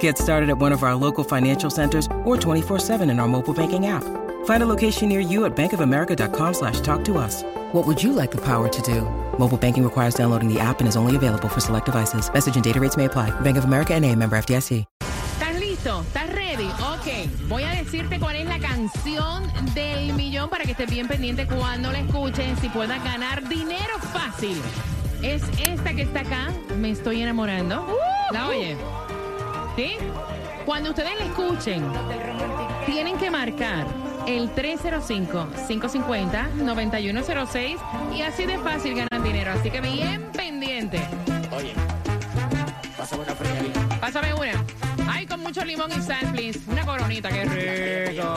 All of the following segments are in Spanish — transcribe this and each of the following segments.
Get started at one of our local financial centers or 24-7 in our mobile banking app. Find a location near you at bankofamerica.com slash talk to us. What would you like the power to do? Mobile banking requires downloading the app and is only available for select devices. Message and data rates may apply. Bank of America and a member FDIC. ¿Estás listo? ¿Estás ready? Ok, voy a decirte cuál es la canción del millón para que estés bien pendiente cuando la escuches y puedas ganar dinero fácil. Es esta que está acá, Me Estoy Enamorando. Uh, ¿La uh. oye? ¿Sí? Cuando ustedes la escuchen, tienen que marcar el 305-550-9106 y así de fácil ganan dinero. Así que bien pendiente. Oye, pásame una fría. Pásame una. Ay, con mucho limón y sal, please. Una coronita, qué rico.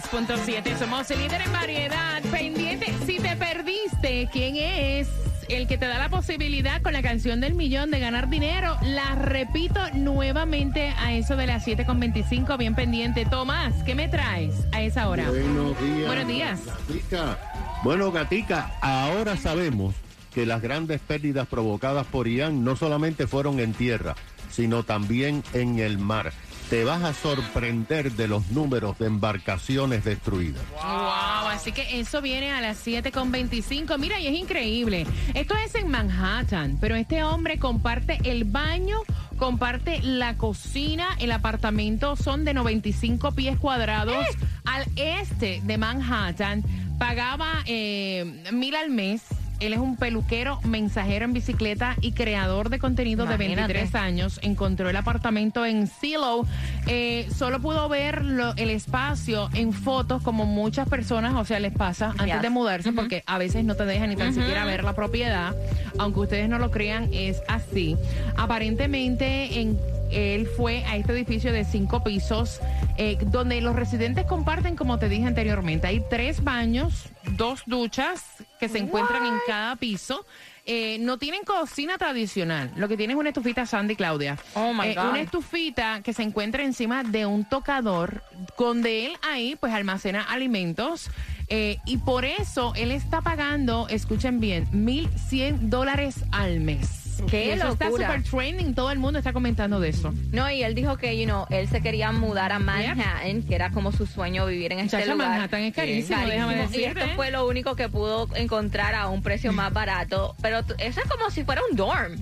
106.7. Somos el líder en variedad. Pendiente, si te perdiste, ¿quién es? El que te da la posibilidad con la canción del millón de ganar dinero. La repito nuevamente a eso de las 7.25. Bien pendiente. Tomás, ¿qué me traes a esa hora? Buenos días. Buenos días. Gatica. Bueno, Gatica, ahora sabemos que las grandes pérdidas provocadas por Ian no solamente fueron en tierra, sino también en el mar. Te vas a sorprender de los números de embarcaciones destruidas. Wow, así que eso viene a las 7.25. Mira, y es increíble. Esto es en Manhattan, pero este hombre comparte el baño, comparte la cocina, el apartamento son de 95 pies cuadrados al este de Manhattan. Pagaba eh, mil al mes. Él es un peluquero, mensajero en bicicleta y creador de contenido de Imagínate. 23 años. Encontró el apartamento en Silo. Eh, solo pudo ver lo- el espacio en fotos, como muchas personas, o sea, les pasa antes Yes. de mudarse, porque a veces no te dejan ni tan siquiera ver la propiedad. Aunque ustedes no lo crean, es así. Aparentemente, en, él fue a este edificio de cinco pisos, eh, donde los residentes comparten, como te dije anteriormente, hay tres baños, dos duchas que se encuentran en cada piso. Eh, no tienen cocina tradicional, lo que tienen es una estufita Sandy Claudia. Oh, my Eh, God. Una estufita que se encuentra encima de un tocador, donde él ahí pues almacena alimentos. eh, y por eso él está pagando, escuchen bien, 1.100 dólares al mes. ¡Qué eso está locura! super trending, todo el mundo está comentando de eso. No, y él dijo que, you know, él se quería mudar a Manhattan, que era como su sueño vivir en este Muchacha, lugar. Manhattan es carísimo, déjame Y esto fue lo único que pudo encontrar a un precio más barato. Pero eso es como si fuera un dorm.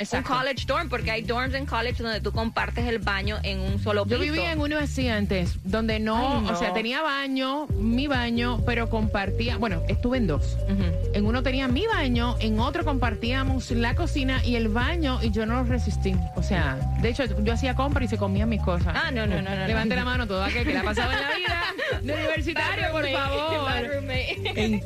Exacto. Un college dorm, porque hay dorms en college donde tú compartes el baño en un solo piso. Yo vivía en uno así antes, donde no, Ay, no. o sea, tenía baño, mi baño, pero compartía, bueno, estuve en dos. En uno tenía mi baño, en otro compartíamos la cocina y el baño y yo no resistí. O sea, de hecho, yo hacía compra y se comían mis cosas. Ah, no, no, no, no, Levante no. la mano todo aquel que le ha pasado en la vida de universitario, por favor.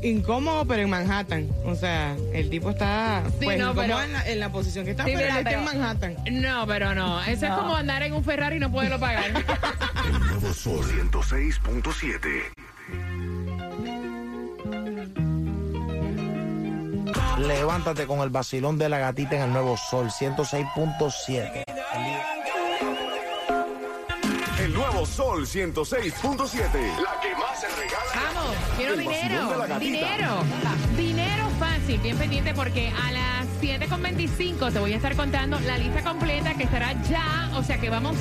incómodo, pero en Manhattan. O sea, el tipo está Sí, pues, no, incómodo pero- en, la, en la posición que está, Sí, pero mira, él está en pero- Manhattan. No, pero no. Eso es como andar en un Ferrari y no poderlo pagar. El nuevo Sol 106.7. Levántate con el vacilón de la gatita en el nuevo Sol 106.7. El nuevo Sol 106.7. La que más se regala. Vamos, quiero dinero, dinero, dinero fácil, bien pendiente porque a las 7.25 te voy a estar contando la lista completa que estará ya, o sea que vamos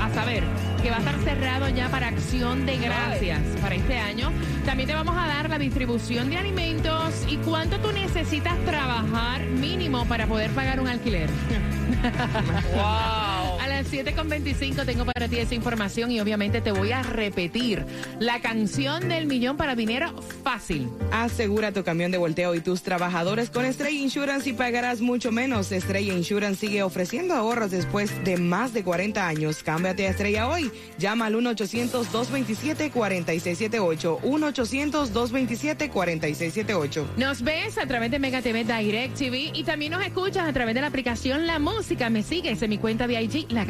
a saber que va a estar cerrado ya para acción de gracias para este año. También te vamos a dar la distribución de alimentos y cuánto tú necesitas trabajar mínimo para poder pagar un alquiler. Wow. Las 7.25 tengo para ti esa información y obviamente te voy a repetir la canción del millón para dinero fácil. Asegura tu camión de volteo y tus trabajadores con Estrella Insurance y pagarás mucho menos. Estrella Insurance sigue ofreciendo ahorros después de más de 40 años. Cámbiate a Estrella hoy. Llama al 1-800-227-4678. 1-800-227-4678. Nos ves a través de Mega TV Direct TV y también nos escuchas a través de la aplicación La Música. Me sigues en mi cuenta de IG, La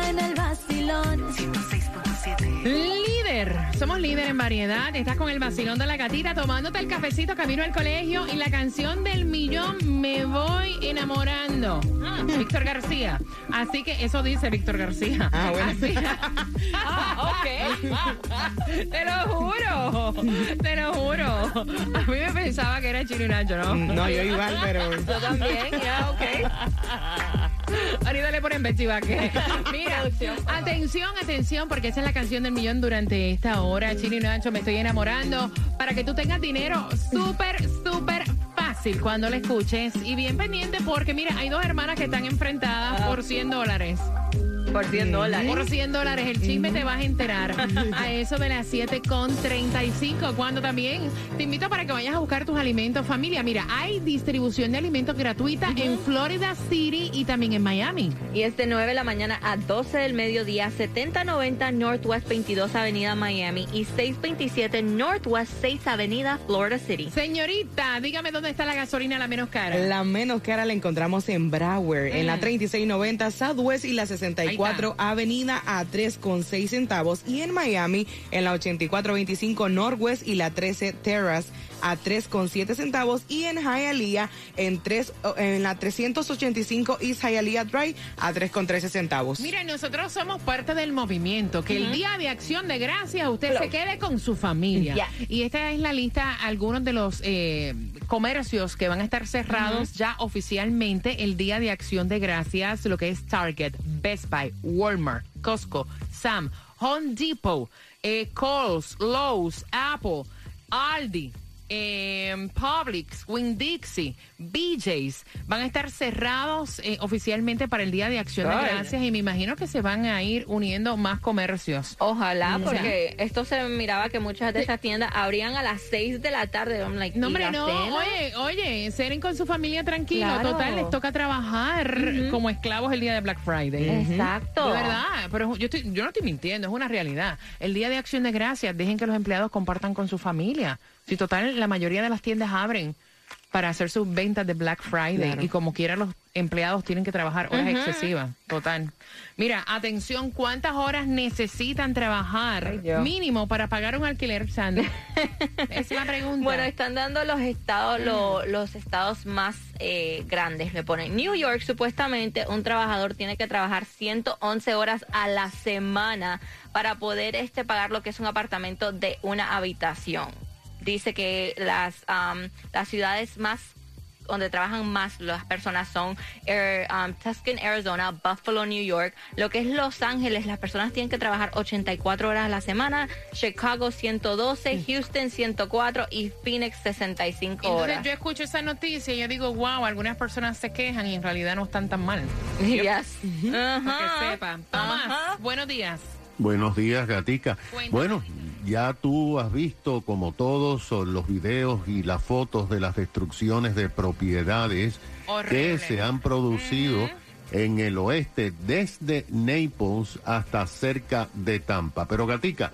en el vacilón. Líder, somos líder en variedad. Estás con el vacilón de la gatita tomándote el cafecito camino al colegio y la canción del millón Me voy enamorando. Ah, Víctor García. Así que eso dice Víctor García. Ah, bueno. Así- Ah, ok. te lo juro. Te lo juro. A mí me pensaba que era Chino y Nacho, ¿no? No, yo igual, pero... Yo también, ya, ok. Ahorita le ponen bechivaque. Mira, atención, atención, porque esa es la canción del millón durante esta hora. Chino y Nacho, me estoy enamorando. Para que tú tengas dinero súper, súper fácil cuando la escuches. Y bien pendiente porque, mira, hay dos hermanas que están enfrentadas por 100 dólares. Por 100 dólares. Por 100 dólares. El chisme te vas a enterar a eso de las 7 con 35. Cuando también te invito para que vayas a buscar tus alimentos, familia. Mira, hay distribución de alimentos gratuita en Florida City y también en Miami. Y es de 9 de la mañana a 12 del mediodía, 7090 Northwest 22 Avenida Miami y 627 Northwest 6 Avenida Florida City. Señorita, dígame dónde está la gasolina la menos cara. La menos cara la encontramos en Broward, en la 3690 Southwest y la 64 Avenida a 3,6 centavos. Y en Miami, en la 8425 Northwest y la 13 Terrace a 3,7 centavos. Y en Hialeah, en, 3, en la 385 East Hialeah Drive a 3,13 centavos. Mira, nosotros somos parte del movimiento, que el día de acción de gracias usted se quede con su familia. Y esta es la lista, algunos de los eh, comercios que van a estar cerrados ya oficialmente el día de acción de gracias, lo que es Target, Best Buy, Walmart, Costco, Sam, Home Depot, eh, Kohl's, Lowe's, Apple, Aldi. Eh, Publix, Winn-Dixie, BJ's van a estar cerrados eh, oficialmente para el Día de Acción de. Gracias y me imagino que se van a ir uniendo más comercios. Ojalá, Mm. porque esto se miraba que muchas de esas tiendas abrían a las 6 de la tarde. Like, No, ¿y hombre, no. cena? Oye, oye, seren con su familia tranquilo. Claro. Total, les toca trabajar como esclavos el día de Black Friday. Exacto. De verdad, pero yo, estoy- yo no estoy mintiendo, es una realidad. El Día de Acción de Gracias, dejen que los empleados compartan con su familia. Si total, la mayoría de las tiendas abren para hacer sus ventas de Black Friday y como quiera los empleados tienen que trabajar horas excesivas. Total. Mira, atención, ¿cuántas horas necesitan trabajar Ay, mínimo para pagar un alquiler, Sandy? es la pregunta. Bueno, están dando los estados, lo- los estados más eh, grandes. Le ponen New York, supuestamente un trabajador tiene que trabajar 111 horas a la semana para poder este pagar lo que es un apartamento de una habitación. Dice que las am, las ciudades más donde trabajan más las personas son Air- um, Tuscan, Arizona, Buffalo, New York. Lo que es Los Ángeles, las personas tienen que trabajar 84 horas a la semana. Chicago 112, Houston 104 y Phoenix 65 Entonces horas. yo escucho esa noticia y yo digo, wow, algunas personas se quejan y en realidad no están tan mal. Yes. Que sepa. Tomás, buenos días. Buenos días, Gatica. Bueno, ya tú has visto, como todos, los videos y las fotos de las destrucciones de propiedades Horrible. que se han producido en el oeste, desde Naples hasta cerca de Tampa. Pero, Gatica,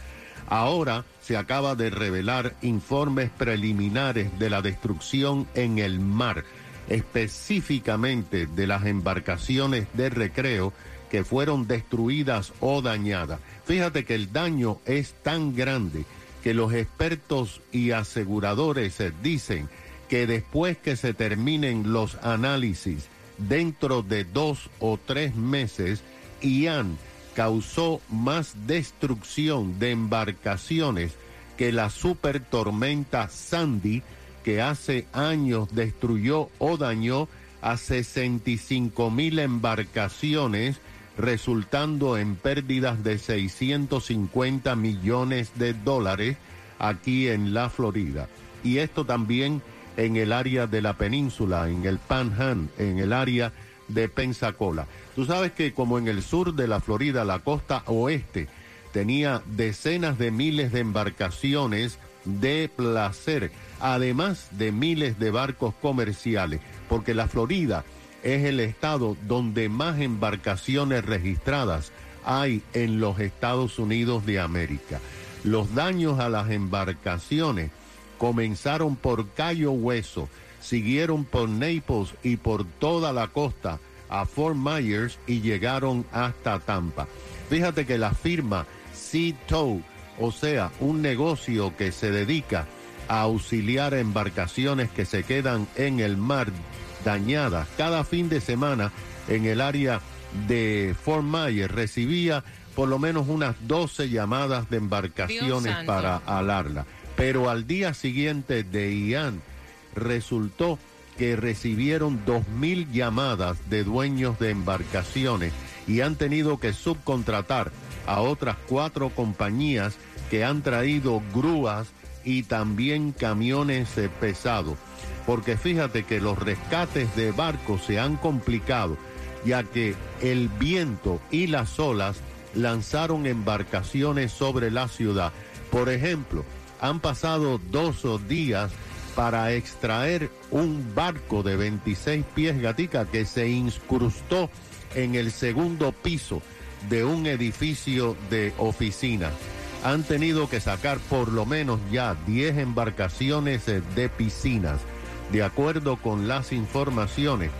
ahora se acaba de revelar informes preliminares de la destrucción en el mar, específicamente de las embarcaciones de recreo que fueron destruidas o dañadas. Fíjate que el daño es tan grande que los expertos y aseguradores dicen que después que se terminen los análisis, dentro de dos o tres meses, Ian causó más destrucción de embarcaciones que la super tormenta Sandy, que hace años destruyó o dañó a 65 mil embarcaciones, resultando en pérdidas de 650 millones de dólares aquí en la Florida. Y esto también en el área de la península, en el Panhandle, en el área de Pensacola. Tú sabes que como en el sur de la Florida, la costa oeste tenía decenas de miles de embarcaciones de placer, además de miles de barcos comerciales, porque la Florida es el estado donde más embarcaciones registradas hay en los Estados Unidos de América. Los daños a las embarcaciones comenzaron por Cayo Hueso, siguieron por Naples y por toda la costa a Fort Myers y llegaron hasta Tampa. Fíjate que la firma Sea Tow, o sea, un negocio que se dedica a auxiliar embarcaciones que se quedan en el mar dañadas cada fin de semana en el área de Fort Myers, recibía por lo menos unas 12 llamadas de embarcaciones para alarla. Pero al día siguiente de Ian resultó que recibieron 2.000 llamadas de dueños de embarcaciones y han tenido que subcontratar a otras cuatro compañías que han traído grúas y también camiones pesados. Porque fíjate que los rescates de barcos se han complicado, ya que el viento y las olas lanzaron embarcaciones sobre la ciudad. Por ejemplo, han pasado dos días para extraer un barco de 26 pies gatica que se incrustó en el segundo piso de un edificio de oficina. Han tenido que sacar por lo menos ya 10 embarcaciones de piscinas. De acuerdo con las informaciones,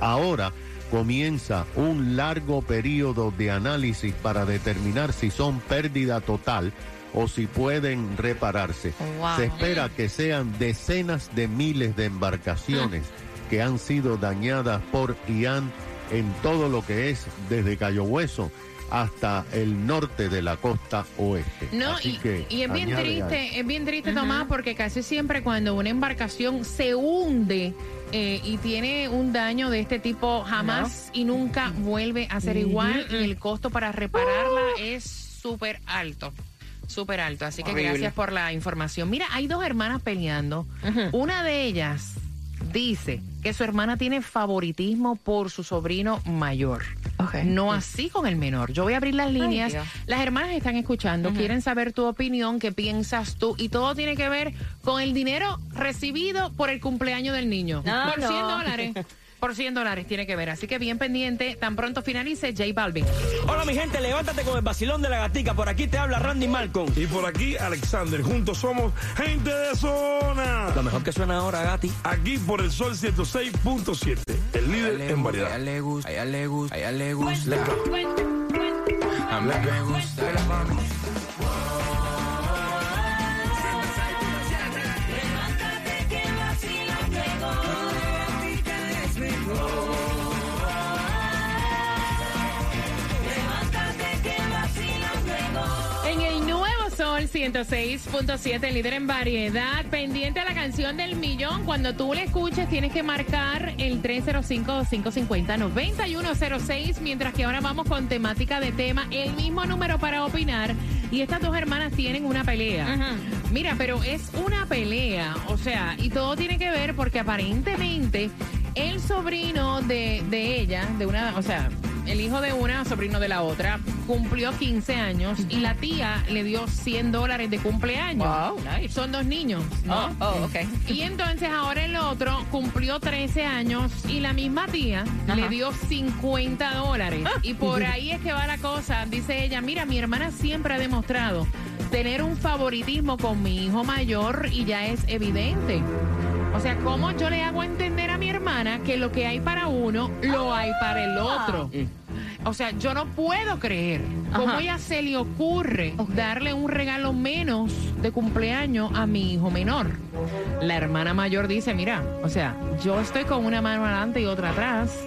ahora comienza un largo periodo de análisis para determinar si son pérdida total o si pueden repararse. Se espera que sean decenas de miles de embarcaciones que han sido dañadas por Ian en todo lo que es desde Cayo Hueso hasta el norte de la costa oeste. No, y, es bien triste, es bien triste, Tomás, porque casi siempre cuando una embarcación se hunde eh, y tiene un daño de este tipo, jamás y nunca vuelve a ser igual y el costo para repararla es súper alto súper alto. Así que gracias por la información. Mira, hay dos hermanas peleando. Una de ellas dice que su hermana tiene favoritismo por su sobrino mayor. No así con el menor. Yo voy a abrir las líneas. las hermanas están escuchando, quieren saber tu opinión, qué piensas tú. Y todo tiene que ver con el dinero recibido por el cumpleaños del niño. por 100 dólares. por 100 dólares tiene que ver. Así que bien pendiente, tan pronto finalice J Balvin. Hola mi gente, levántate con el vacilón de la gatica. Por aquí te habla Randy Malcolm. Y por aquí Alexander. Juntos somos gente de zona. Lo mejor que suena ahora, Gati. Aquí por el sol 106.7. El líder en variedad. A ella le gusta, a ella le gusta, a ella le gusta. A mí me gusta. 106.7, líder en variedad, pendiente a la canción del millón. Cuando tú la escuches, tienes que marcar el 305-550-9106. Mientras que ahora vamos con temática de tema, el mismo número para opinar. Y estas dos hermanas tienen una pelea. Mira, pero es una pelea, o sea, y todo tiene que ver porque aparentemente el sobrino de, de ella, de una, o sea, el hijo de una, sobrino de la otra, cumplió 15 años y la tía le dio 100 dólares de cumpleaños. Wow, nice. Son dos niños, ¿no? Oh, oh, okay. Y entonces ahora el otro cumplió 13 años y la misma tía le dio 50 dólares. Y por ahí es que va la cosa. Dice ella, mira, mi hermana siempre ha demostrado tener un favoritismo con mi hijo mayor y ya es evidente. O sea, ¿cómo yo le hago entender a mi hermana que lo que hay para uno, lo hay para el otro? O sea, yo no puedo creer cómo Ajá. ella se le ocurre darle un regalo menos de cumpleaños a mi hijo menor. La hermana mayor dice, mira, o sea, yo estoy con una mano adelante y otra atrás.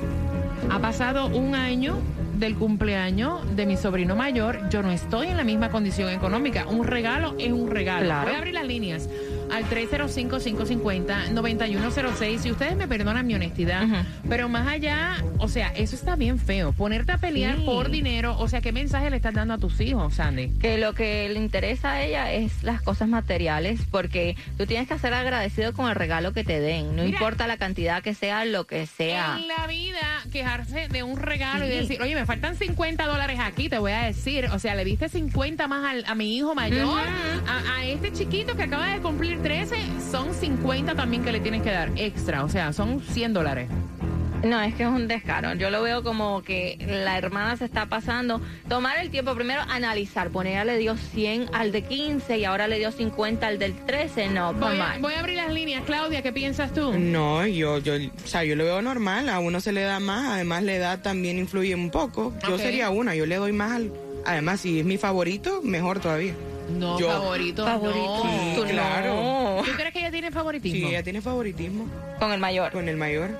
Ha pasado un año del cumpleaños de mi sobrino mayor, yo no estoy en la misma condición económica. Un regalo es un regalo. Claro. Voy a abrir las líneas al 305-550-9106. Si ustedes me perdonan mi honestidad, pero más allá, o sea, eso está bien feo. Ponerte a pelear Sí. por dinero, o sea, ¿qué mensaje le estás dando a tus hijos, Sandy? que lo que le interesa a ella es las cosas materiales, porque tú tienes que ser agradecido con el regalo que te den, no Mira. importa la cantidad que sea, lo que sea. En la vida, quejarse de un regalo y decir, oye, me faltan 50 dólares aquí, te voy a decir. O sea, le diste 50 más al- a mi hijo mayor. A este chiquito que acaba de cumplir 13, son 50 también que le tienes que dar extra. O sea, son 100 dólares. No, es que es un descaro. Yo lo veo como que la hermana se está pasando. Tomar el tiempo primero, analizar. Poner, ella le dio 100 al de 15 y ahora le dio 50 al del 13. No, Voy a, voy a abrir las líneas. Claudia, ¿qué piensas tú? No, yo, yo, o sea, yo lo veo normal, a uno se le da más, además la edad también influye un poco. Yo sería una, yo le doy más al, además si es mi favorito, mejor todavía. No, Yo- favorito. Favorito. no. Sí, claro. No. ¿Tú crees que ella tiene favoritismo? Sí, ella tiene favoritismo Con el mayor. con el mayor.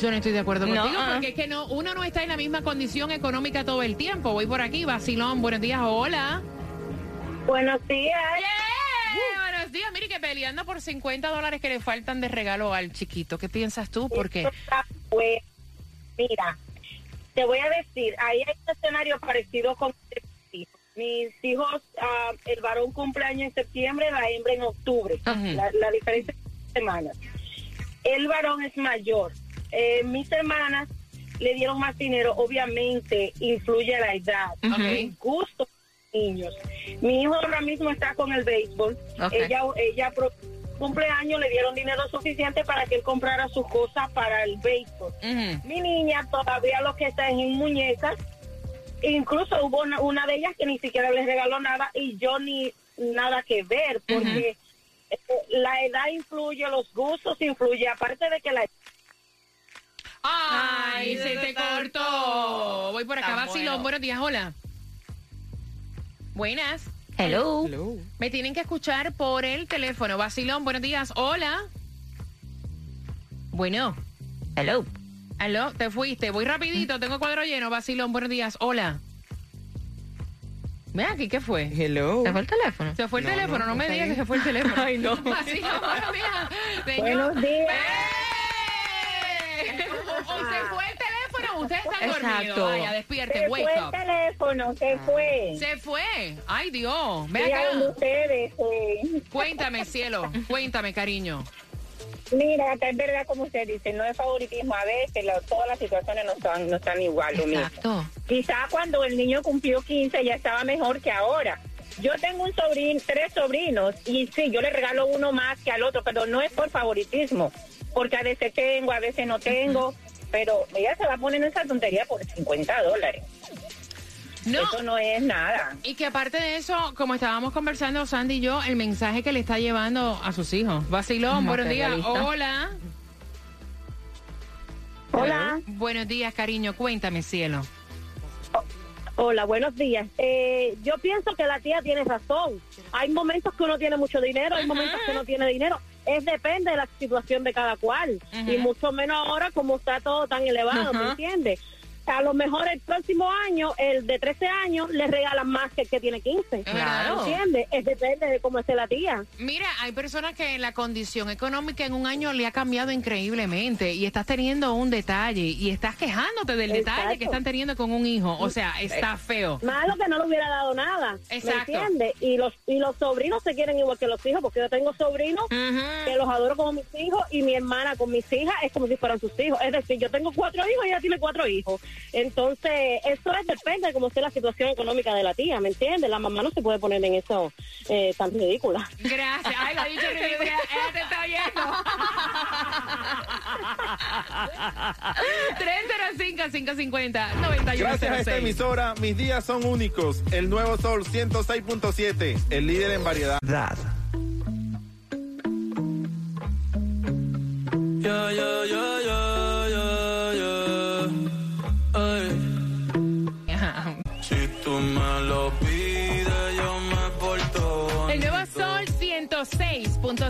Yo no estoy de acuerdo No, contigo ah. porque es que no, uno no está en la misma condición económica todo el tiempo. Voy por aquí, Vacilón, buenos días, hola. Buenos días. Yeah, buenos días, mire que peleando por 50 dólares que le faltan de regalo al chiquito. ¿Qué piensas tú? Porque bueno. Mira, te voy a decir, ahí hay un escenario parecido con hijos. Mis hijos, ah, el varón cumpleaños en septiembre, la hembra en octubre. La, la diferencia es semanas. El varón es mayor. Eh, mis hermanas le dieron más dinero, obviamente influye la edad, el gusto de los niños. Mi hijo ahora mismo está con el béisbol. Ella, ella cumpleaños le dieron dinero suficiente para que él comprara sus cosas para el béisbol. Mi niña todavía lo que está es en muñecas. Incluso hubo una, una de ellas que ni siquiera les regaló nada y yo ni nada que ver porque eh, la edad influye, los gustos influye, aparte de que la Ay, Ay, se te cortó. Voy por acá, Vacilón, bueno. buenos días, hola. Buenas. Hello. Hello. Me tienen que escuchar por el teléfono. Vacilón, buenos días, hola. Bueno, Hello. Aló, te fuiste. Voy rapidito, tengo cuadro lleno. Vacilón, buenos días, hola. Ve aquí, ¿qué fue? Hello. ¿Se fue el teléfono? Se fue el No, teléfono, no, no, me digas que se fue el teléfono. Ay, no. Vacilón, buenos días. Señor. Buenos días. ¡Eh! O, o se fue el teléfono, o usted está dormido. Vaya, despierte, se wake fue el teléfono, se fue. Se fue. Ay, Dios. Ve acá. ustedes, eh. Cuéntame, cielo. Cuéntame, cariño. Mira, es verdad como usted dice, no es favoritismo. A veces la- todas las situaciones no están, no están igual. Lo mismo. Quizá cuando el niño cumplió 15 ya estaba mejor que ahora. Yo tengo un sobrino, tres sobrinos, y sí, yo le regalo uno más que al otro, pero no es por favoritismo, porque a veces tengo, a veces no tengo, pero ella se va a poner en esa tontería por 50 dólares. No. Eso no es nada. Y que aparte de eso, como estábamos conversando Sandy y yo, el mensaje que le está llevando a sus hijos. Vacilón, buenos días. Hola. Hola. Buenos días, cariño. Cuéntame, cielo. Hola, buenos días. Eh, yo pienso que la tía tiene razón. Hay momentos que uno tiene mucho dinero, hay momentos que no tiene dinero. Es depende de la situación de cada cual. Y mucho menos ahora como está todo tan elevado, ¿me entiendes? A lo mejor el próximo año, el de 13 años, le regalan más que el que tiene 15. Claro. ¿Me entiendes? Es depende de cómo esté la tía. Mira, hay personas que la condición económica en un año le ha cambiado increíblemente y estás teniendo un detalle y estás quejándote del detalle Exacto. que están teniendo con un hijo. O sea, está feo. Malo que no le hubiera dado nada. Exacto. ¿Me entiendes? Y los, y los sobrinos se quieren igual que los hijos, porque yo tengo sobrinos que los adoro como mis hijos y mi hermana con mis hijas es como si fueran sus hijos. Es decir, yo tengo cuatro hijos y ella tiene cuatro hijos. Entonces, eso es depende de cómo esté la situación económica de la tía, ¿me entiendes? La mamá no se puede poner en eso eh, tan ridícula. Gracias. Ay, lo dicho ridícula. Ella te está oyendo. 305-550-9106. Gracias a esta emisora, mis días son únicos. El nuevo Sol 106.7, el líder en variedad. Yeah,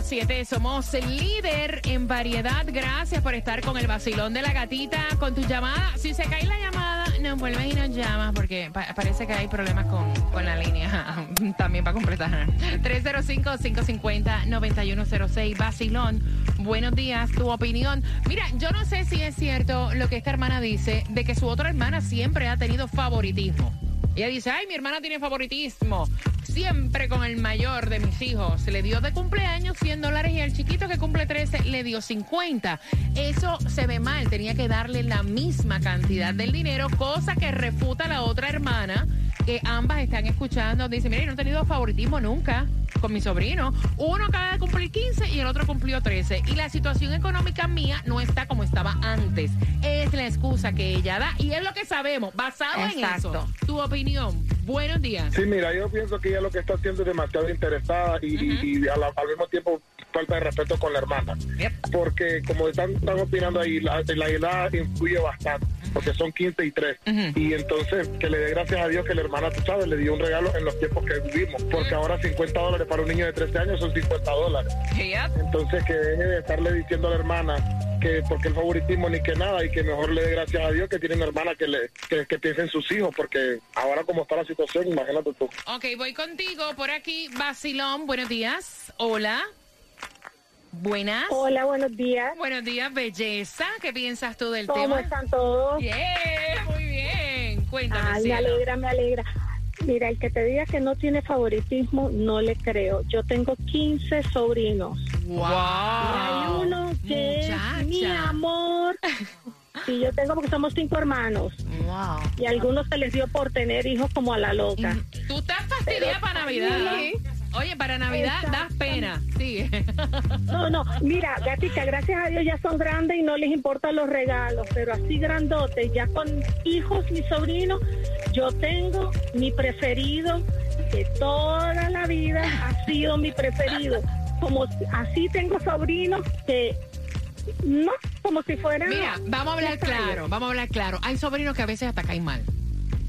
106.7. Somos líder en variedad. Gracias por estar con el vacilón de la gatita, con tu llamada. Si se cae la llamada, nos vuelves y nos llamas porque pa- parece que hay problemas con, con la línea. También para completar. 305-550-9106. Vacilón. Buenos días, tu opinión. Mira, yo no sé si es cierto lo que esta hermana dice de que su otra hermana siempre ha tenido favoritismo. Ella dice, ay, mi hermana tiene favoritismo. Siempre con el mayor de mis hijos. Se le dio de cumpleaños 100 dólares y al chiquito que cumple 13 le dio 50. Eso se ve mal. Tenía que darle la misma cantidad del dinero, cosa que refuta la otra hermana que ambas están escuchando. Dice, mira, yo no he tenido favoritismo nunca con mi sobrino. Uno acaba de cumplir 15 y el otro cumplió 13. Y la situación económica mía no está como estaba antes. Es la excusa que ella da y es lo que sabemos. Basado en eso, tu opinión. Buenos días. Sí, mira, yo pienso que ella lo que está haciendo es demasiado interesada y, y- y a la- al mismo tiempo falta de respeto con la hermana. Porque como están, están opinando ahí, la, la edad influye bastante, porque son 15 y 3. Y entonces, que le dé gracias a Dios que la hermana, tú sabes, le dio un regalo en los tiempos que vivimos. Porque ahora 50 dólares para un niño de 13 años son 50 dólares. Entonces, que deje de estarle diciendo a la hermana que porque el favoritismo ni que nada y que mejor le dé gracias a Dios que tiene una hermana que le que, que piense en sus hijos porque ahora como está la situación imagínate tú Ok, voy contigo por aquí. Basilón, buenos días. Hola. Buenas. Hola, buenos días. Buenos días, belleza. ¿Qué piensas tú del ¿Cómo tema? están todos? Bien, muy bien. Cuéntame, Ay, me alegra, me alegra. Mira, el que te diga que no tiene favoritismo, no le creo. Yo tengo 15 sobrinos. Wow. Y hay uno que es mi amor. Y yo tengo porque somos cinco hermanos. Wow. Y a algunos se les dio por tener hijos como a la loca. Tú estás fastidiada para Navidad. Sí. Oye, para Navidad das pena. Sigue. No, no, mira, gatica, gracias a Dios ya son grandes y no les importan los regalos, pero así grandotes, ya con hijos, mis sobrinos, yo tengo mi preferido, que toda la vida ha sido mi preferido. Como así tengo sobrinos que no, como si fueran. Mira, vamos a hablar claro, vamos a hablar claro. Hay sobrinos que a veces hasta caen mal.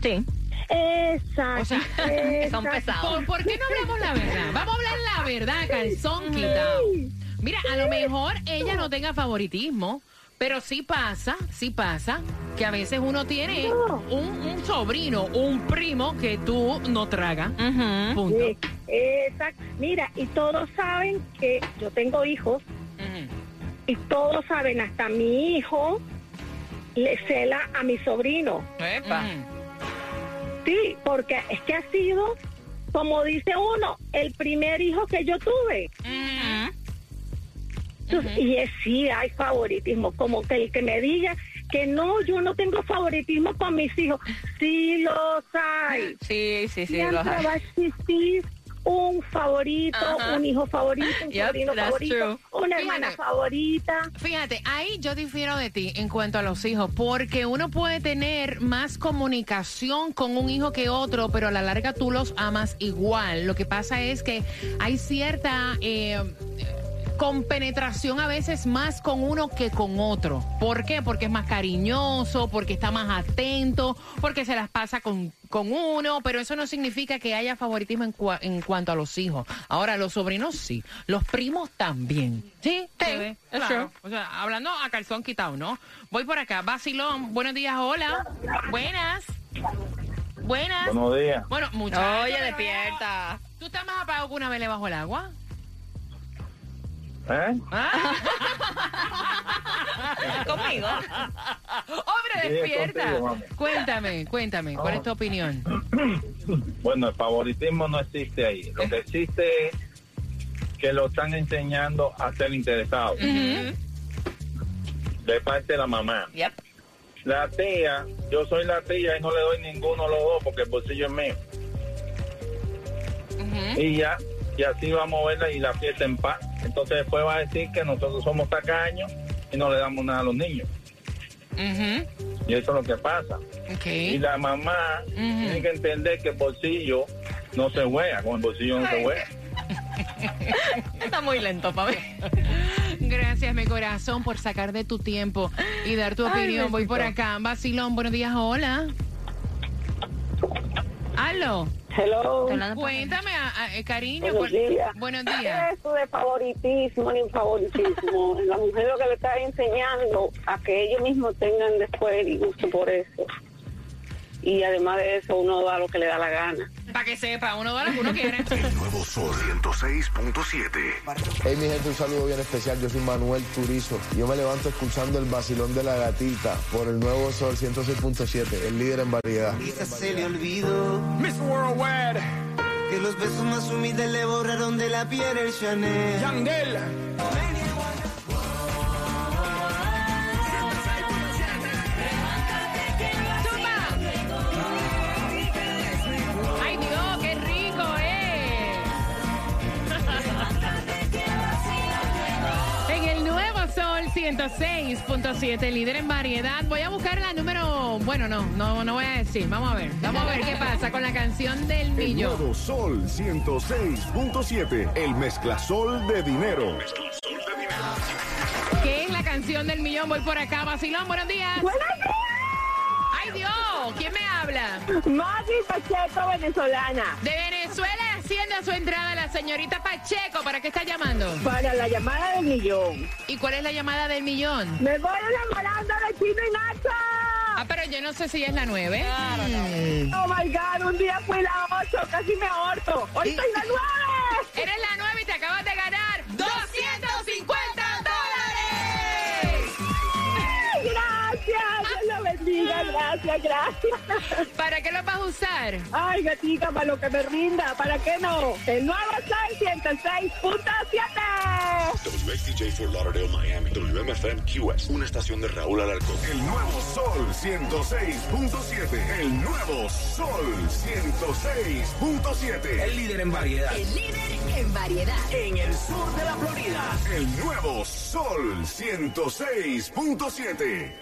Sí. Exacto. O sea, son pesados. ¿Por, por qué no hablamos la verdad? Vamos a hablar la verdad, calzón quitado. Mira, a lo mejor ella no tenga favoritismo, pero sí pasa, sí pasa, que a veces uno tiene un, un sobrino, un primo que tú no tragas. Punto. Sí, exacto. Mira, y todos saben que yo tengo hijos y todos saben, hasta mi hijo le cela a mi sobrino. Ujú. Sí, porque es que ha sido, como dice uno, el primer hijo que yo tuve. Entonces, Y es, sí, hay favoritismo, como que el que me diga que no, yo no tengo favoritismo con mis hijos, sí los hay. Sí, sí, sí. Siempre los hay. va a existir un favorito, Ajá. un hijo favorito, un Yep, sobrino favorito, true. una hermana favorita. Fíjate, ahí yo difiero de ti en cuanto a los hijos, porque uno puede tener más comunicación con un hijo que otro, pero a la larga tú los amas igual. Lo que pasa es que hay cierta eh, compenetración a veces más con uno que con otro. ¿Por qué? Porque es más cariñoso, porque está más atento, porque se las pasa con, con uno, pero eso no significa que haya favoritismo en, cua- en cuanto a los hijos. Ahora, los sobrinos sí, los primos también. Sí, that's claro. O sea, hablando a calzón quitado, ¿no? Voy por acá. Basilón, buenos días, hola. Buenas. Buenas. Buenos días. Bueno, muchachos. Oye, despierta. ¿Tú estás más apagado que una vela bajo el agua? ¿Eh? Conmigo. Hombre, Sí, despierta. contigo, cuéntame, cuéntame, ¿cuál es tu opinión? Bueno, el favoritismo no existe ahí. Lo que existe es que lo están enseñando a ser interesados de parte de la mamá. Yep. La tía, yo soy la tía y no le doy ninguno a los dos porque el bolsillo es mío. Y ya, y así vamos a verla y la fiesta en paz. Entonces después va a decir que nosotros somos tacaños y no le damos nada a los niños. Y eso es lo que pasa. Y la mamá tiene que entender que el bolsillo no se juega, con el bolsillo no se juega. Está muy lento mí. Gracias, mi corazón, por sacar de tu tiempo y dar tu Ay, opinión. Voy por acá. Basilón, buenos días, hola. Aló. Hello. Cuéntame, a- a- eh, cariño. Buenos días. Buenos días. Eso de favoritismo ni favoritismo. La mujer lo que le está enseñando a que ellos mismos tengan después disgusto por eso. Y además de eso, uno da lo que le da la gana. Para que sepa, uno da lo que uno quiere. Nuevo Sol 106.7. Hey mi gente, un saludo bien especial. Yo soy Manuel Turizo. Yo me levanto escuchando el vacilón de la gatita por el nuevo Sol 106.7, el líder en variedad. Quizás se le olvidó Que los besos más humildes le borraron de la piel el Chanel. Yandel. ¡Ay, Dios, qué rico eh! En el nuevo Sol 106.7, líder en variedad. Voy a buscar la número. Bueno, no, no, no voy a decir. Vamos a ver. Vamos a ver qué pasa con la canción del El millón. nuevo Sol 106.7. El mezclasol de dinero. ¿Qué es la canción del millón? Voy por acá. Vacilón, buenos días. Buenos ¡Ay, Dios! ¿Quién me habla? Maggie Pacheco, venezolana. De Venezuela haciendo su entrada la señorita Pacheco. ¿Para qué está llamando? Para la llamada del millón. ¿Y cuál es la llamada del millón? Me voy enamorando de Chino y Nacho. Ah, pero yo no sé si es la 9. Claro, mm. no. Oh my God, un día fui la 8, casi me aborto. Hoy soy la 9. Eres la 9 gracias, gracias. ¿Para qué lo vas a usar? Ay, gatica, para lo que me rinda, ¿para qué no? El nuevo Sol 106.7. WXTJ for Lauderdale, Miami. WMFM QS. Una estación de Raúl Alarcón. El nuevo Sol 106.7. El nuevo Sol 106.7. El líder en variedad. El líder en variedad. En el sur de la Florida. El nuevo Sol 106.7.